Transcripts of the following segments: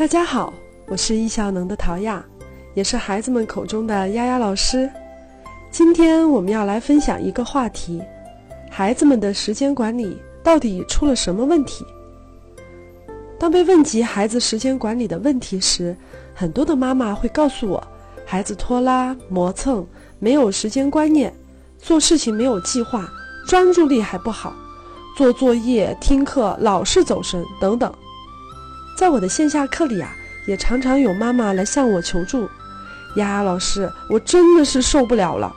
大家好，我是易效能的陶亚，也是孩子们口中的丫丫老师。今天我们要来分享一个话题：孩子们的时间管理到底出了什么问题？当被问及孩子时间管理的问题时，很多的妈妈会告诉我，孩子拖拉、磨蹭，没有时间观念，做事情没有计划，专注力还不好，做作业、听课老是走神等等。在我的线下课里啊，也常常有妈妈来向我求助。丫丫老师，我真的是受不了了，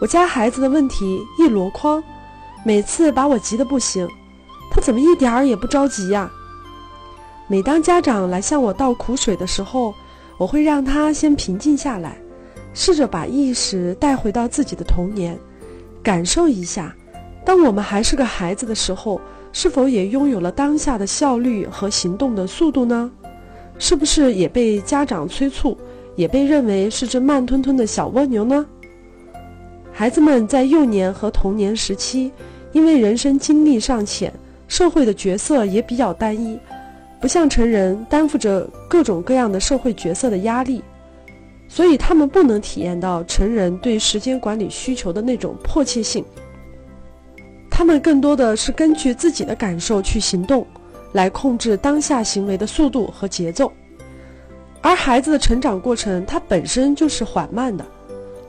我家孩子的问题一箩筐，每次把我急得不行。他怎么一点儿也不着急呀？每当家长来向我倒苦水的时候，我会让他先平静下来，试着把意识带回到自己的童年，感受一下，当我们还是个孩子的时候。是否也拥有了当下的效率和行动的速度呢？是不是也被家长催促，也被认为是只慢吞吞的小蜗牛呢？孩子们在幼年和童年时期，因为人生经历尚浅，社会的角色也比较单一，不像成人担负着各种各样的社会角色的压力，所以他们不能体验到成人对时间管理需求的那种迫切性。他们更多的是根据自己的感受去行动，来控制当下行为的速度和节奏。而孩子的成长过程，它本身就是缓慢的。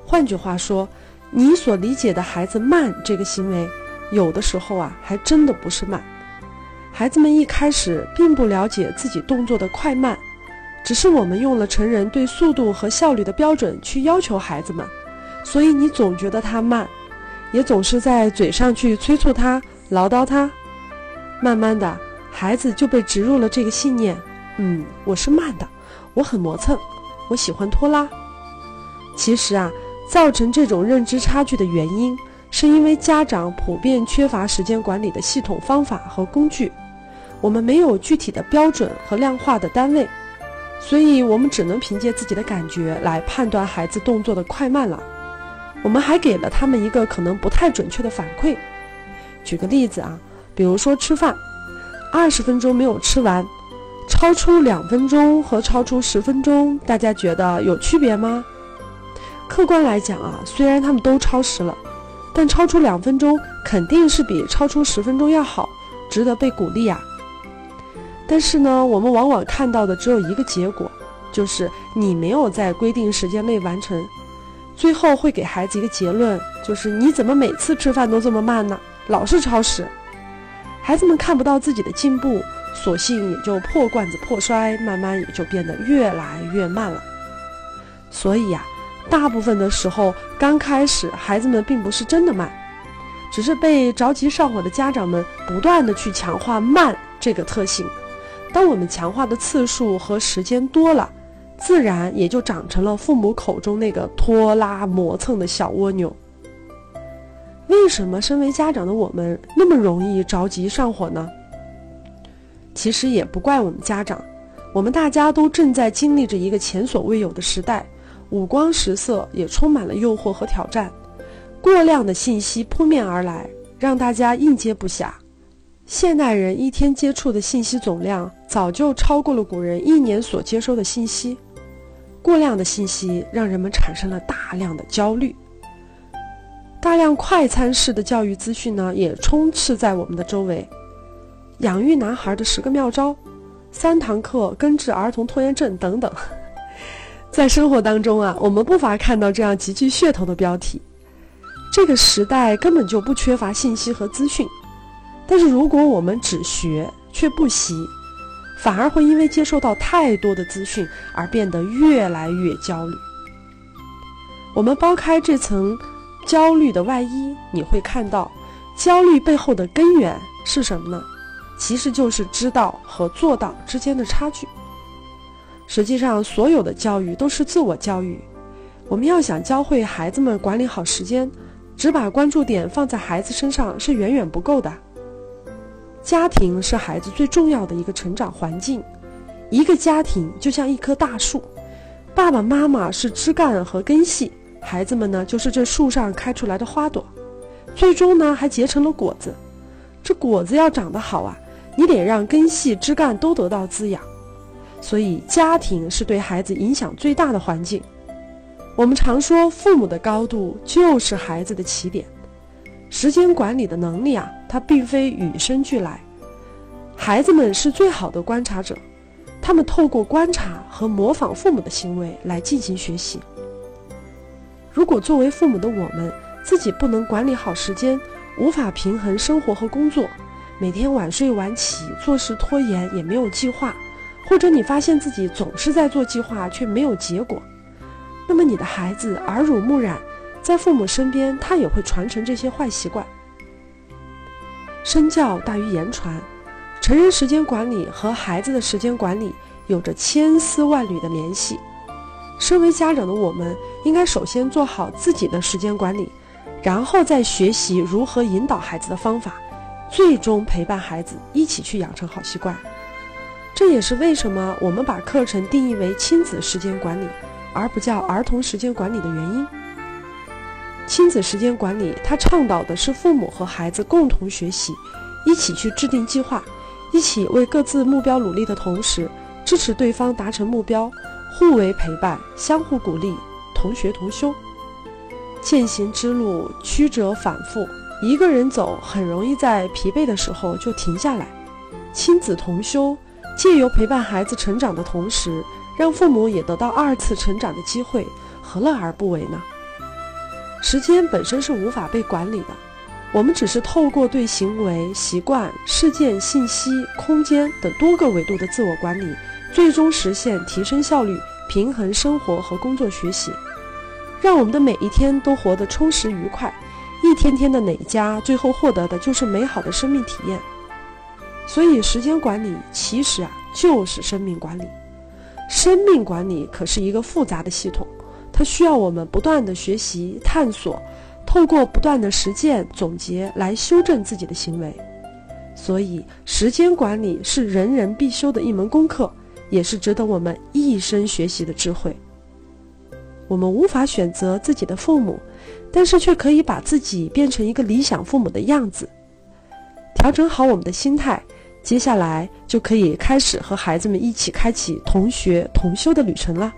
换句话说，你所理解的孩子慢这个行为，有的时候啊，还真的不是慢。孩子们一开始并不了解自己动作的快慢，只是我们用了成人对速度和效率的标准去要求孩子们，所以你总觉得他慢。也总是在嘴上去催促他、唠叨他，慢慢的，孩子就被植入了这个信念：嗯，我是慢的，我很磨蹭，我喜欢拖拉。其实啊，造成这种认知差距的原因，是因为家长普遍缺乏时间管理的系统方法和工具，我们没有具体的标准和量化的单位，所以我们只能凭借自己的感觉来判断孩子动作的快慢了。我们还给了他们一个可能不太准确的反馈。举个例子啊，比如说吃饭，二十分钟没有吃完，超出两分钟和超出十分钟，大家觉得有区别吗？客观来讲啊，虽然他们都超时了，但超出两分钟肯定是比超出十分钟要好，值得被鼓励啊。但是呢，我们往往看到的只有一个结果，就是你没有在规定时间内完成。最后会给孩子一个结论，就是你怎么每次吃饭都这么慢呢？老是超时。孩子们看不到自己的进步，索性也就破罐子破摔，慢慢也就变得越来越慢了。所以呀，大部分的时候，刚开始孩子们并不是真的慢，只是被着急上火的家长们不断的去强化慢这个特性。当我们强化的次数和时间多了。自然也就长成了父母口中那个拖拉磨蹭的小蜗牛。为什么身为家长的我们那么容易着急上火呢？其实也不怪我们家长，我们大家都正在经历着一个前所未有的时代，五光十色，也充满了诱惑和挑战，过量的信息扑面而来，让大家应接不暇。现代人一天接触的信息总量，早就超过了古人一年所接收的信息。过量的信息让人们产生了大量的焦虑，大量快餐式的教育资讯呢，也充斥在我们的周围。养育男孩的十个妙招，三堂课根治儿童拖延症等等，在生活当中啊，我们不乏看到这样极具噱头的标题。这个时代根本就不缺乏信息和资讯，但是如果我们只学却不习。反而会因为接受到太多的资讯而变得越来越焦虑。我们剥开这层焦虑的外衣，你会看到，焦虑背后的根源是什么呢？其实就是知道和做到之间的差距。实际上，所有的教育都是自我教育。我们要想教会孩子们管理好时间，只把关注点放在孩子身上是远远不够的。家庭是孩子最重要的一个成长环境，一个家庭就像一棵大树，爸爸妈妈是枝干和根系，孩子们呢就是这树上开出来的花朵，最终呢还结成了果子。这果子要长得好啊，你得让根系、枝干都得到滋养。所以家庭是对孩子影响最大的环境。我们常说，父母的高度就是孩子的起点。时间管理的能力啊，它并非与生俱来，孩子们是最好的观察者，他们透过观察和模仿父母的行为来进行学习。如果作为父母的我们自己不能管理好时间，无法平衡生活和工作，每天晚睡晚起，做事拖延，也没有计划，或者你发现自己总是在做计划却没有结果，那么你的孩子耳濡目染。在父母身边，他也会传承这些坏习惯。身教大于言传，成人时间管理和孩子的时间管理有着千丝万缕的联系。身为家长的我们，应该首先做好自己的时间管理，然后再学习如何引导孩子的方法，最终陪伴孩子一起去养成好习惯。这也是为什么我们把课程定义为亲子时间管理，而不叫儿童时间管理的原因。亲子时间管理，它倡导的是父母和孩子共同学习，一起去制定计划，一起为各自目标努力的同时，支持对方达成目标，互为陪伴，相互鼓励，同学同修。践行之路曲折反复，一个人走很容易在疲惫的时候就停下来。亲子同修，借由陪伴孩子成长的同时，让父母也得到二次成长的机会，何乐而不为呢？时间本身是无法被管理的，我们只是透过对行为、习惯、事件、信息、空间等多个维度的自我管理，最终实现提升效率、平衡生活和工作学习，让我们的每一天都活得充实愉快，一天天的累加，最后获得的就是美好的生命体验。所以，时间管理其实啊，就是生命管理。生命管理可是一个复杂的系统。它需要我们不断的学习、探索，透过不断的实践、总结来修正自己的行为。所以，时间管理是人人必修的一门功课，也是值得我们一生学习的智慧。我们无法选择自己的父母，但是却可以把自己变成一个理想父母的样子。调整好我们的心态，接下来就可以开始和孩子们一起开启同学同修的旅程了。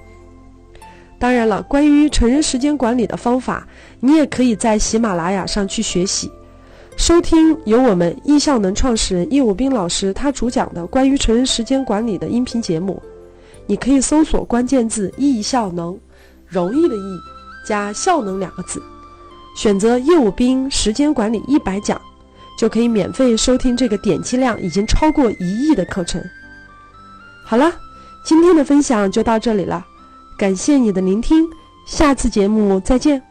当然了，关于成人时间管理的方法，你也可以在喜马拉雅上去学习，收听由我们易效能创始人叶武斌老师他主讲的关于成人时间管理的音频节目。你可以搜索关键字“易效能”，容易的易加效能两个字，选择叶武斌时间管理一百讲，就可以免费收听这个点击量已经超过一亿的课程。好了，今天的分享就到这里了。感谢你的聆听，下次节目再见。